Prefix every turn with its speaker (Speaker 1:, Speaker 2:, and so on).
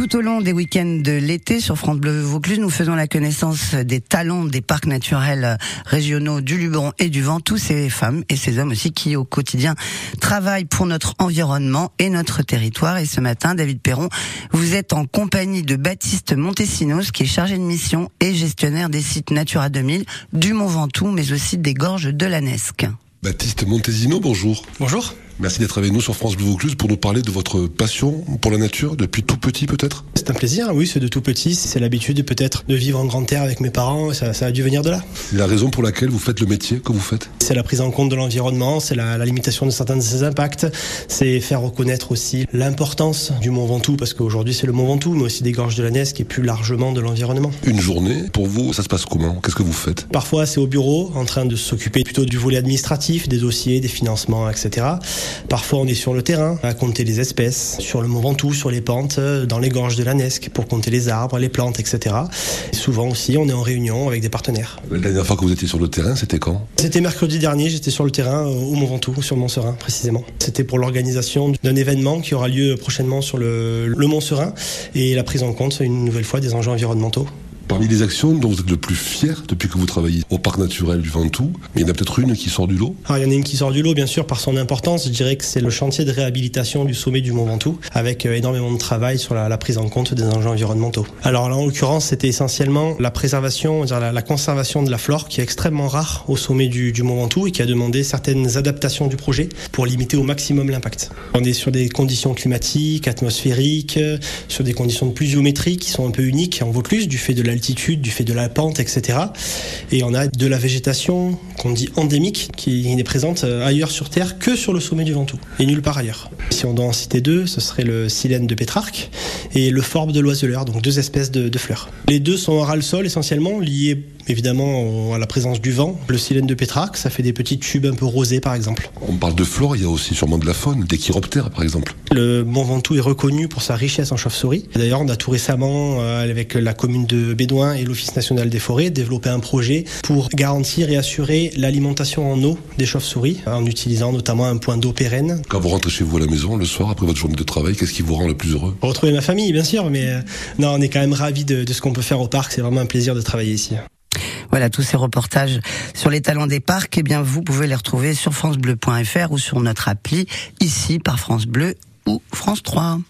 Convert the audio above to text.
Speaker 1: Tout au long des week-ends de l'été sur France Bleu Vaucluse, nous faisons la connaissance des talents des parcs naturels régionaux du Luberon et du Vent, tous ces femmes et ces hommes aussi qui au quotidien travaillent pour notre environnement et notre territoire. Et ce matin, David Perron, vous êtes en compagnie de Baptiste Montesinos, qui est chargé de mission et gestionnaire des sites Natura 2000 du Mont Ventoux, mais aussi des gorges de la Nesque.
Speaker 2: Baptiste Montesino, bonjour.
Speaker 3: Bonjour.
Speaker 2: Merci d'être avec nous sur France Bleu Vaucluse pour nous parler de votre passion pour la nature depuis tout petit peut-être?
Speaker 3: C'est un plaisir, oui, c'est de tout petit. C'est l'habitude peut-être de vivre en grande terre avec mes parents, ça, ça, a dû venir de là.
Speaker 2: La raison pour laquelle vous faites le métier que vous faites?
Speaker 3: C'est la prise en compte de l'environnement, c'est la, la, limitation de certains de ses impacts, c'est faire reconnaître aussi l'importance du Mont Ventoux, parce qu'aujourd'hui c'est le Mont Ventoux, mais aussi des gorges de la Nesque et plus largement de l'environnement.
Speaker 2: Une journée, pour vous, ça se passe comment? Qu'est-ce que vous faites?
Speaker 3: Parfois c'est au bureau, en train de s'occuper plutôt du volet administratif, des dossiers, des financements, etc. Parfois on est sur le terrain, à compter les espèces, sur le Mont Ventoux, sur les pentes, dans les gorges de la Nesque, pour compter les arbres, les plantes, etc. Et souvent aussi, on est en réunion avec des partenaires.
Speaker 2: La dernière fois que vous étiez sur le terrain, c'était quand?
Speaker 3: C'était mercredi dernier, j'étais sur le terrain au Mont Ventoux, sur le Mont Serein précisément. C'était pour l'organisation d'un événement qui aura lieu prochainement sur le, le Mont Serein et la prise en compte une nouvelle fois des enjeux environnementaux.
Speaker 2: Parmi les actions dont vous êtes le plus fier depuis que vous travaillez au parc naturel du Ventoux, il y en a peut-être une qui sort du lot
Speaker 3: Alors, Il y en a une qui sort du lot, bien sûr, par son importance. Je dirais que c'est le chantier de réhabilitation du sommet du Mont Ventoux, avec énormément de travail sur la, prise en compte des enjeux environnementaux. Alors là, en l'occurrence, c'était essentiellement la préservation, la, conservation de la flore, qui est extrêmement rare au sommet du, du Mont Ventoux et qui a demandé certaines adaptations du projet pour limiter au maximum l'impact. On est sur des conditions climatiques, atmosphériques, sur des conditions de pluviométrie qui sont un peu uniques en Vaucluse, du fait de la du fait de la pente, etc. Et on a de la végétation qu'on dit endémique, qui n'est présente ailleurs sur Terre que sur le sommet du Ventoux, et nulle part ailleurs. Si on doit en citer deux, ce serait le silène de Pétrarque et le forbe de l'oiseleur, donc deux espèces de, de fleurs. Les deux sont en ras-le-sol essentiellement, liés évidemment à la présence du vent. Le silène de Pétrarque, ça fait des petites tubes un peu rosées par exemple.
Speaker 2: On parle de flore, il y a aussi sûrement de la faune, des chiroptères par exemple.
Speaker 3: Le Mont Ventoux est reconnu pour sa richesse en chauve-souris. D'ailleurs, on a tout récemment, avec la commune de Et l'Office national des forêts, développé un projet pour garantir et assurer l'alimentation en eau des chauves-souris, en utilisant notamment un point d'eau pérenne.
Speaker 2: Quand vous rentrez chez vous à la maison le soir, après votre journée de travail, qu'est-ce qui vous rend le plus heureux?
Speaker 3: Retrouver ma famille, bien sûr, mais non, on est quand même ravis de, de ce qu'on peut faire au parc. C'est vraiment un plaisir de travailler ici.
Speaker 1: Voilà, tous ces reportages sur les talents des parcs, eh bien, vous pouvez les retrouver sur francebleu.fr ou sur notre appli, ici par France Bleu ou France 3.